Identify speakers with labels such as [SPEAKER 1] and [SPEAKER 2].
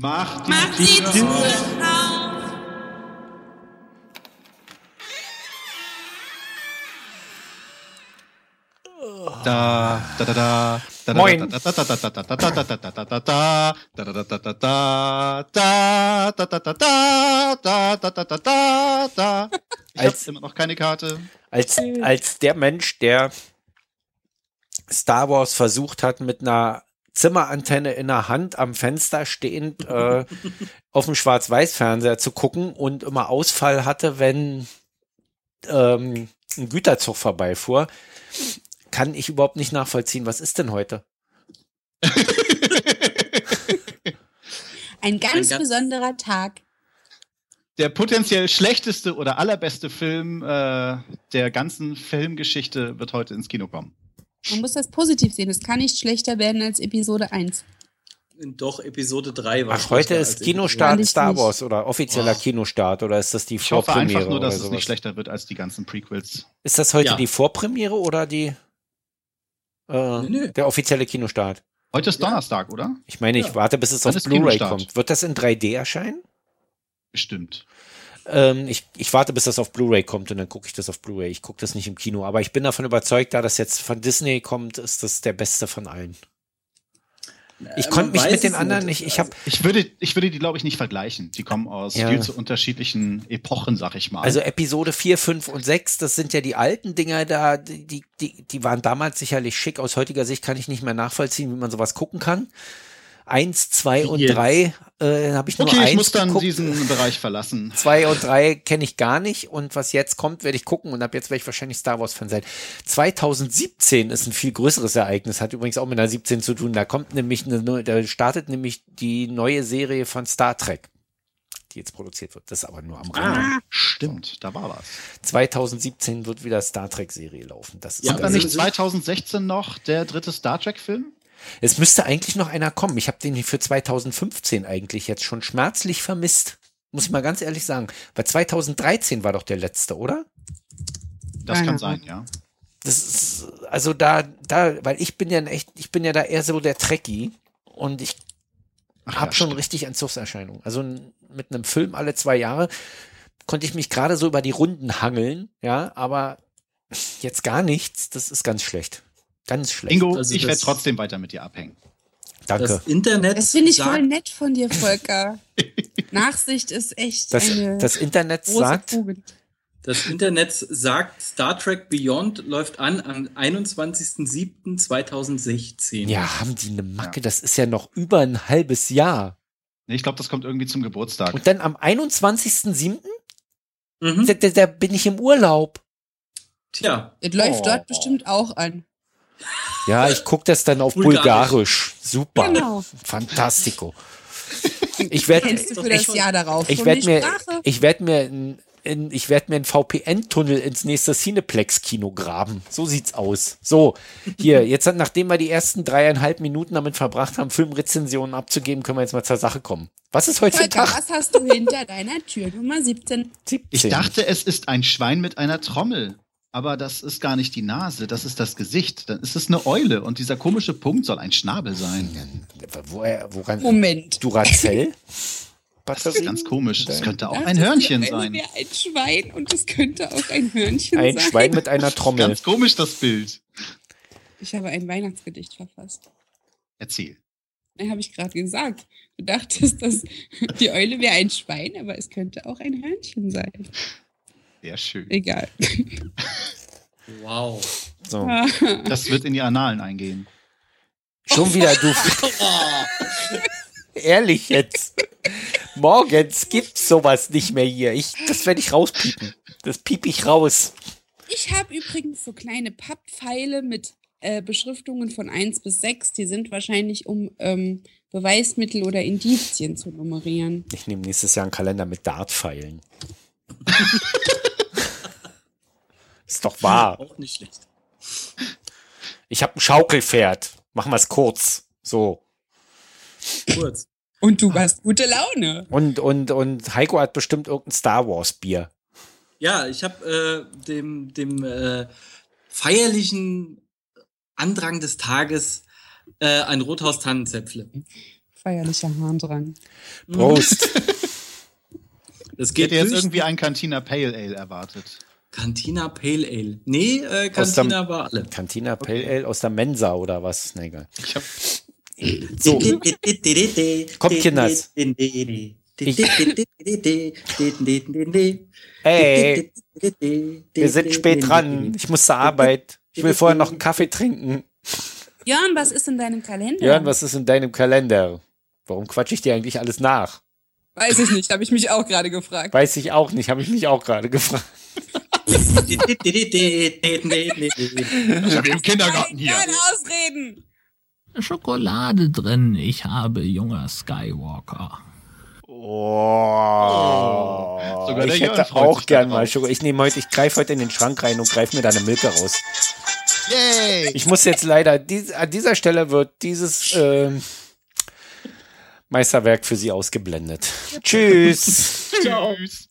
[SPEAKER 1] Mach die,
[SPEAKER 2] Mach die Tür auf.
[SPEAKER 1] da da da da
[SPEAKER 3] Moin.
[SPEAKER 1] Ich
[SPEAKER 3] als,
[SPEAKER 1] immer noch keine Karte.
[SPEAKER 3] Als, als der Mensch, der Star Wars versucht hat, mit einer Zimmerantenne in der Hand am Fenster stehend äh, auf dem Schwarz-Weiß-Fernseher zu gucken und immer Ausfall hatte, wenn ähm, ein Güterzug vorbeifuhr, kann ich überhaupt nicht nachvollziehen. Was ist denn heute?
[SPEAKER 2] Ein ganz
[SPEAKER 4] Ein ganz-
[SPEAKER 2] besonderer Tag.
[SPEAKER 1] Der potenziell schlechteste oder allerbeste Film äh, der ganzen Filmgeschichte wird heute ins Kino kommen.
[SPEAKER 2] Man muss das positiv sehen. Es kann nicht schlechter werden als Episode 1.
[SPEAKER 4] Doch, Episode 3 war
[SPEAKER 3] Ach, heute ist Kinostart
[SPEAKER 2] ich
[SPEAKER 3] Star
[SPEAKER 2] nicht.
[SPEAKER 3] Wars oder offizieller
[SPEAKER 4] Oh.
[SPEAKER 3] Kinostart oder ist das die
[SPEAKER 1] Ich hoffe
[SPEAKER 3] Vorpremiere?
[SPEAKER 1] einfach nur, dass es
[SPEAKER 3] sowas?
[SPEAKER 1] nicht schlechter wird als die ganzen Prequels.
[SPEAKER 3] Ist das heute
[SPEAKER 4] Ja.
[SPEAKER 3] die Vorpremiere oder die äh,
[SPEAKER 4] Nö, nö.
[SPEAKER 3] der offizielle Kinostart?
[SPEAKER 1] Heute ist
[SPEAKER 4] Ja.
[SPEAKER 1] Donnerstag, oder?
[SPEAKER 3] Ich meine, ich
[SPEAKER 4] Ja.
[SPEAKER 3] warte, bis es
[SPEAKER 1] Dann
[SPEAKER 3] auf Blu-ray kommt. Wird das in 3D erscheinen?
[SPEAKER 1] Bestimmt.
[SPEAKER 3] Ähm, ich, ich warte, bis das auf Blu-ray kommt und dann gucke ich das auf Blu-ray. Ich gucke das nicht im Kino, aber ich bin davon überzeugt, da das jetzt von Disney kommt, ist das der beste von allen. Ich
[SPEAKER 4] Äh,
[SPEAKER 3] konnte mich mit den anderen nicht. Ich habe
[SPEAKER 1] Ich würde, ich würde die, glaube ich, nicht vergleichen. Die kommen aus
[SPEAKER 3] Ja.
[SPEAKER 1] viel zu unterschiedlichen Epochen, sag ich mal.
[SPEAKER 3] also Episode 4, 5 und 6, das sind ja die alten Dinger da, die, die, die, waren damals sicherlich schick. Aus heutiger Sicht kann ich nicht mehr nachvollziehen, wie man sowas gucken kann. Eins, zwei und drei äh, habe ich nur
[SPEAKER 1] okay,
[SPEAKER 3] eins
[SPEAKER 1] ich muss dann
[SPEAKER 3] geguckt.
[SPEAKER 1] diesen Bereich verlassen.
[SPEAKER 3] Zwei und drei kenne ich gar nicht und was jetzt kommt, werde ich gucken und ab jetzt werde ich wahrscheinlich Star Wars Fan sein. 2017 ist ein viel größeres Ereignis, hat übrigens auch mit einer 17 zu tun. Da kommt nämlich eine, neue- da startet nämlich die neue Serie von Star Trek, die jetzt produziert wird. Das ist aber nur am Rande.
[SPEAKER 4] Ah,
[SPEAKER 1] Stimmt, da war was.
[SPEAKER 3] 2017 wird wieder Star Trek Serie laufen. Das ist
[SPEAKER 4] Ja, also-
[SPEAKER 1] nicht 2016 noch der dritte Star Trek-Film?
[SPEAKER 3] Es müsste eigentlich noch einer kommen. Ich habe den für 2015 eigentlich jetzt schon schmerzlich vermisst. Muss ich mal ganz ehrlich sagen. Weil 2013 war doch der letzte, oder?
[SPEAKER 1] Das kann sein, ja.
[SPEAKER 3] Das ist, also da, da, weil ich bin ja echt, ich bin ja da eher so der Trekkie und ich habe
[SPEAKER 1] ja,
[SPEAKER 3] schon
[SPEAKER 1] stimmt.
[SPEAKER 3] richtig Entzugserscheinungen. Also mit einem Film alle zwei Jahre konnte ich mich gerade so über die Runden hangeln, ja, aber jetzt gar nichts, das ist ganz schlecht. Ganz schlecht.
[SPEAKER 1] Ingo,
[SPEAKER 4] Also
[SPEAKER 1] ich werde trotzdem weiter mit dir abhängen.
[SPEAKER 3] Danke.
[SPEAKER 4] das Internet
[SPEAKER 2] Das finde ich voll nett von dir, Volker. Nachsicht ist echt
[SPEAKER 3] Das,
[SPEAKER 2] eine
[SPEAKER 3] das Internet
[SPEAKER 2] große
[SPEAKER 3] sagt,
[SPEAKER 2] Tugend.
[SPEAKER 4] das Internet sagt, Star Trek Beyond läuft an am 21.07.2016.
[SPEAKER 3] ja, haben die eine Macke, das ist ja noch über ein halbes Jahr.
[SPEAKER 1] Nee, ich glaube, das kommt irgendwie zum Geburtstag.
[SPEAKER 3] Und dann am 21.07.
[SPEAKER 4] Mhm.
[SPEAKER 3] Da, da, da bin ich im Urlaub.
[SPEAKER 4] Tja,
[SPEAKER 2] Es läuft
[SPEAKER 1] Oh.
[SPEAKER 2] dort bestimmt auch an.
[SPEAKER 3] Ja, ich gucke das dann auf
[SPEAKER 4] Bulgarisch.
[SPEAKER 3] Bulgarisch. Super.
[SPEAKER 2] Genau.
[SPEAKER 3] Fantastico. Ich werde
[SPEAKER 2] Kennst du für das Jahr darauf
[SPEAKER 3] ich
[SPEAKER 2] schon
[SPEAKER 3] werd
[SPEAKER 2] die
[SPEAKER 3] mir, ich werd mir, in, in, ich werd mir einen VPN-Tunnel ins nächste Cineplex-Kino graben. So sieht's aus. So, hier, jetzt, nachdem wir die ersten dreieinhalb Minuten damit verbracht haben, Filmrezensionen abzugeben, können wir jetzt mal zur Sache kommen. Was ist heute für
[SPEAKER 2] Volker,
[SPEAKER 3] Tag?
[SPEAKER 2] was hast du hinter deiner Tür Nummer 17?
[SPEAKER 3] 17.
[SPEAKER 1] Ich dachte, es ist ein Schwein mit einer Trommel. Aber das ist gar nicht die Nase, das ist das Gesicht. Dann ist es eine Eule und dieser komische Punkt soll ein Schnabel sein.
[SPEAKER 3] Woher, woran?
[SPEAKER 2] Moment.
[SPEAKER 3] Duracell?
[SPEAKER 1] Das ist ganz komisch. Es könnte auch
[SPEAKER 2] Das
[SPEAKER 1] ein Hörnchen
[SPEAKER 2] die Eule
[SPEAKER 1] sein.
[SPEAKER 2] wäre ein Schwein und es könnte auch ein Hörnchen
[SPEAKER 3] Ein
[SPEAKER 2] sein.
[SPEAKER 3] Schwein mit einer Trommel.
[SPEAKER 1] Ganz komisch, das Bild.
[SPEAKER 2] Ich habe ein Weihnachtsgedicht verfasst.
[SPEAKER 1] Erzähl.
[SPEAKER 2] Habe ich gerade gesagt. Du dachtest, dass die Eule wäre ein Schwein, aber es könnte auch ein Hörnchen sein.
[SPEAKER 1] Sehr schön.
[SPEAKER 2] Egal.
[SPEAKER 4] wow.
[SPEAKER 3] So.
[SPEAKER 1] Das wird in die Annalen eingehen.
[SPEAKER 3] Schon wieder du. Ehrlich jetzt. Morgens gibt's sowas nicht mehr hier. Ich, das werde ich rauspiepen. Das piep ich raus.
[SPEAKER 2] Ich habe übrigens so kleine Papppfeile mit äh, Beschriftungen von 1 bis 6. Die sind wahrscheinlich, um ähm, Beweismittel oder Indizien zu nummerieren.
[SPEAKER 3] Ich nehme nächstes Jahr einen Kalender mit Dartpfeilen. Ist doch wahr.
[SPEAKER 4] Auch nicht schlecht.
[SPEAKER 3] Ich habe ein Schaukelpferd. Machen wir es kurz. So.
[SPEAKER 4] Kurz.
[SPEAKER 2] Und du hast gute Laune.
[SPEAKER 3] Und, und, und Heiko hat bestimmt irgendein Star Wars Bier.
[SPEAKER 4] Ja, ich habe äh, dem, dem äh, feierlichen Andrang des Tages äh, ein Rothaus Tannenzäpfle.
[SPEAKER 2] Feierlicher Harndrang.
[SPEAKER 3] Prost.
[SPEAKER 4] Das
[SPEAKER 1] Ich
[SPEAKER 4] geht
[SPEAKER 1] hätte jetzt irgendwie ein Cantina Pale Ale erwartet.
[SPEAKER 4] Cantina Pale Ale. Nee, äh, Cantina war alle.
[SPEAKER 3] Cantina Pale Ale aus der Mensa oder was? Nee, egal.
[SPEAKER 1] Ich hab,
[SPEAKER 3] So, Kommt, Kinders. Ey, wir sind spät dran. Ich muss zur Arbeit. Ich will vorher noch einen Kaffee trinken.
[SPEAKER 2] Jörn, was ist in deinem Kalender?
[SPEAKER 3] Jörn, was ist in deinem Kalender? Warum quatsche ich dir eigentlich alles nach?
[SPEAKER 2] Weiß ich nicht, habe ich mich auch gerade gefragt.
[SPEAKER 3] Weiß ich auch nicht, habe ich mich auch gerade gefragt.
[SPEAKER 1] Ich hab im Kindergarten hier.
[SPEAKER 2] Keine Ausreden.
[SPEAKER 5] Schokolade drin. Ich habe junger Skywalker.
[SPEAKER 3] Oh,
[SPEAKER 1] Sogar
[SPEAKER 3] ich hätte auch gern mal Schokolade. Ich nehme heute, ich greife heute in den Schrank rein und greife mir da eine Milke raus.
[SPEAKER 1] Yay!
[SPEAKER 3] Ich muss jetzt leider, dies, an dieser Stelle wird dieses ähm, Meisterwerk für Sie ausgeblendet. Tschüss.
[SPEAKER 1] Tschüss.